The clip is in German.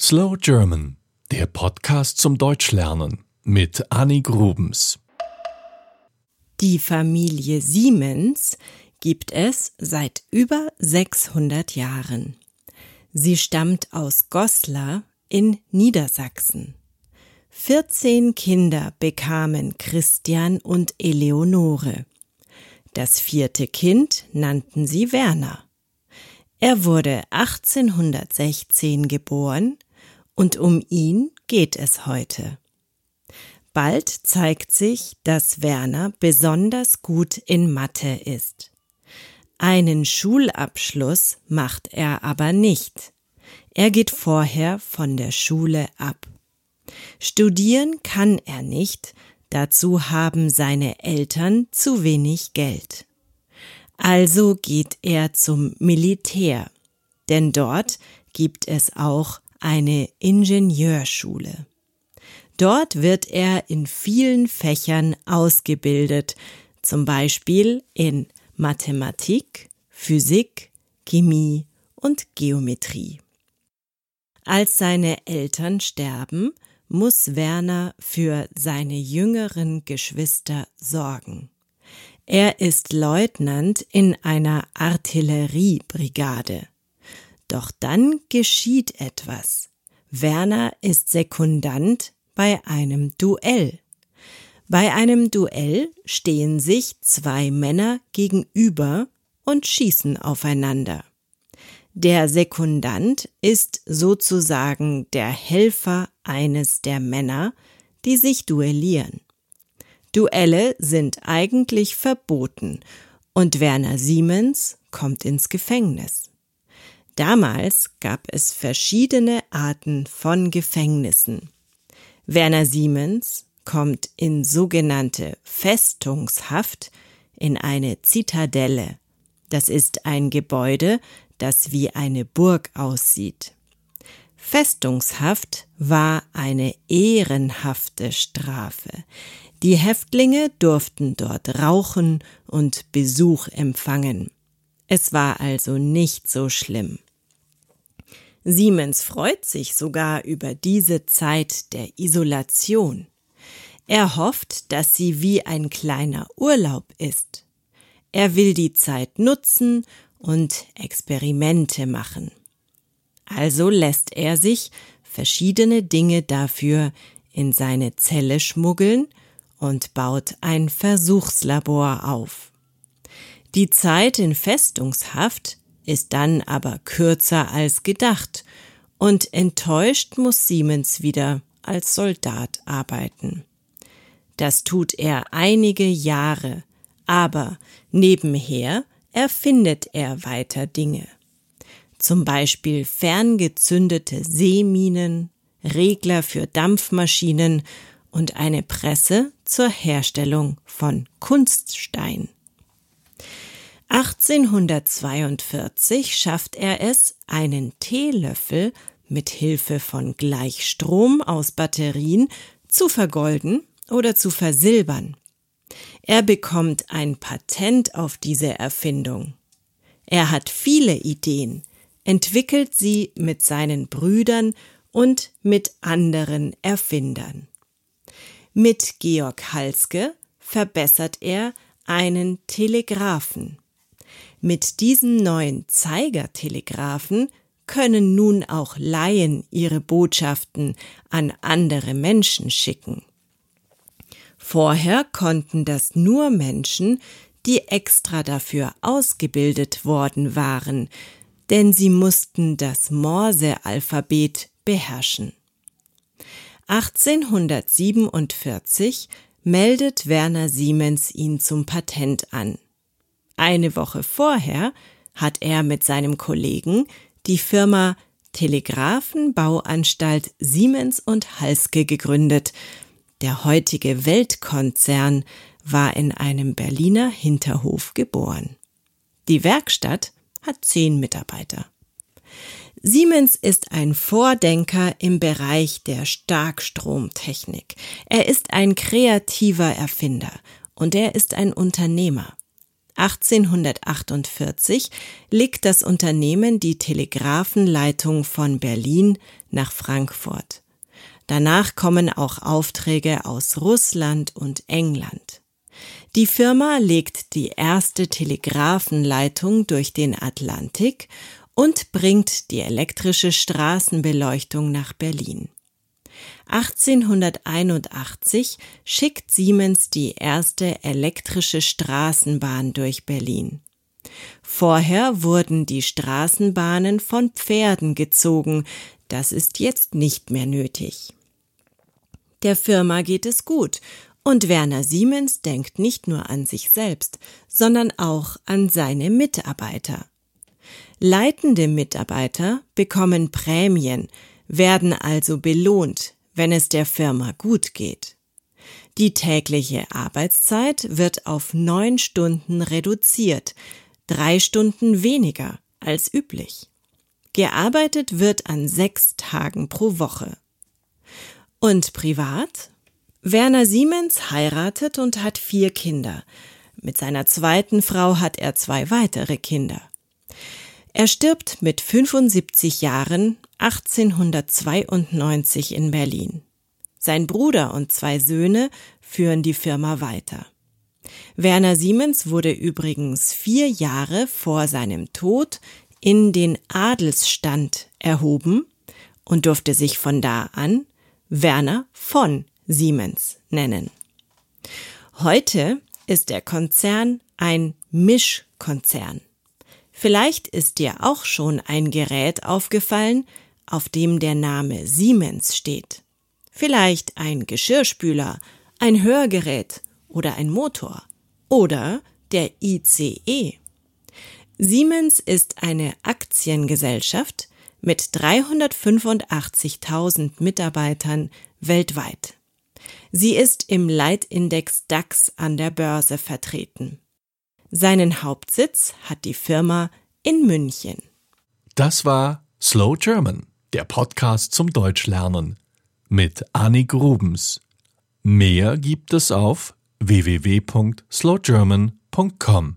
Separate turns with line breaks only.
Slow German, der Podcast zum Deutschlernen mit Annie Grubens.
Die Familie Siemens gibt es seit über 600 Jahren. Sie stammt aus Goslar in Niedersachsen. 14 Kinder bekamen Christian und Eleonore. Das vierte Kind nannten sie Werner. Er wurde 1816 geboren und um ihn geht es heute. Bald zeigt sich, dass Werner besonders gut in Mathe ist. Einen Schulabschluss macht er aber nicht. Er geht vorher von der Schule ab. Studieren kann er nicht, dazu haben seine Eltern zu wenig Geld. Also geht er zum Militär, denn dort gibt es auch eine Ingenieurschule. Dort wird er in vielen Fächern ausgebildet, zum Beispiel in Mathematik, Physik, Chemie und Geometrie. Als seine Eltern sterben, muss Werner für seine jüngeren Geschwister sorgen. Er ist Leutnant in einer Artilleriebrigade. Doch dann geschieht etwas. Werner ist Sekundant bei einem Duell. Bei einem Duell stehen sich zwei Männer gegenüber und schießen aufeinander. Der Sekundant ist sozusagen der Helfer eines der Männer, die sich duellieren. Duelle sind eigentlich verboten und Werner Siemens kommt ins Gefängnis. Damals gab es verschiedene Arten von Gefängnissen. Werner Siemens kommt in sogenannte Festungshaft in eine Zitadelle. Das ist ein Gebäude, das wie eine Burg aussieht. Festungshaft war eine ehrenhafte Strafe. Die Häftlinge durften dort rauchen und Besuch empfangen. Es war also nicht so schlimm. Siemens freut sich sogar über diese Zeit der Isolation. Er hofft, dass sie wie ein kleiner Urlaub ist. Er will die Zeit nutzen und Experimente machen. Also lässt er sich verschiedene Dinge dafür in seine Zelle schmuggeln und baut ein Versuchslabor auf. Die Zeit in Festungshaft ist dann aber kürzer als gedacht und enttäuscht muss Siemens wieder als Soldat arbeiten. Das tut er einige Jahre, aber nebenher erfindet er weiter Dinge. Zum Beispiel ferngezündete Seeminen, Regler für Dampfmaschinen und eine Presse zur Herstellung von Kunststein. 1842 schafft er es, einen Teelöffel mit Hilfe von Gleichstrom aus Batterien zu vergolden oder zu versilbern. Er bekommt ein Patent auf diese Erfindung. Er hat viele Ideen, entwickelt sie mit seinen Brüdern und mit anderen Erfindern. Mit Georg Halske verbessert er einen Telegraphen. Mit diesem neuen Zeigertelegraphen können nun auch Laien ihre Botschaften an andere Menschen schicken. Vorher konnten das nur Menschen, die extra dafür ausgebildet worden waren, denn sie mussten das Morse-Alphabet beherrschen. 1847 meldet Werner Siemens ihn zum Patent an. Eine Woche vorher hat er mit seinem Kollegen die Firma Telegrafenbauanstalt Siemens und Halske gegründet. Der heutige Weltkonzern war in einem Berliner Hinterhof geboren. Die Werkstatt hat zehn Mitarbeiter. Siemens ist ein Vordenker im Bereich der Starkstromtechnik. Er ist ein kreativer Erfinder und er ist ein Unternehmer. 1848 legt das Unternehmen die Telegrafenleitung von Berlin nach Frankfurt. Danach kommen auch Aufträge aus Russland und England. Die Firma legt die erste Telegrafenleitung durch den Atlantik und bringt die elektrische Straßenbeleuchtung nach Berlin. 1881 schickt Siemens die erste elektrische Straßenbahn durch Berlin. Vorher wurden die Straßenbahnen von Pferden gezogen, das ist jetzt nicht mehr nötig. Der Firma geht es gut und Werner Siemens denkt nicht nur an sich selbst, sondern auch an seine Mitarbeiter. Leitende Mitarbeiter bekommen Prämien, werden also belohnt, wenn es der Firma gut geht. Die tägliche Arbeitszeit wird auf neun Stunden reduziert, drei Stunden weniger als üblich. Gearbeitet wird an sechs Tagen pro Woche. Und privat? Werner Siemens heiratet und hat vier Kinder. Mit seiner zweiten Frau hat er zwei weitere Kinder. Er stirbt mit 75 Jahren 1892 in Berlin. Sein Bruder und zwei Söhne führen die Firma weiter. Werner Siemens wurde übrigens vier Jahre vor seinem Tod in den Adelsstand erhoben und durfte sich von da an Werner von Siemens nennen. Heute ist der Konzern ein Mischkonzern. Vielleicht ist dir auch schon ein Gerät aufgefallen, auf dem der Name Siemens steht. Vielleicht ein Geschirrspüler, ein Hörgerät oder ein Motor oder der ICE. Siemens ist eine Aktiengesellschaft mit 385.000 Mitarbeitern weltweit. Sie ist im Leitindex DAX an der Börse vertreten. Seinen Hauptsitz hat die Firma in München.
Das war Slow German, der Podcast zum Deutschlernen mit Annik Rubens. Mehr gibt es auf www.slowgerman.com.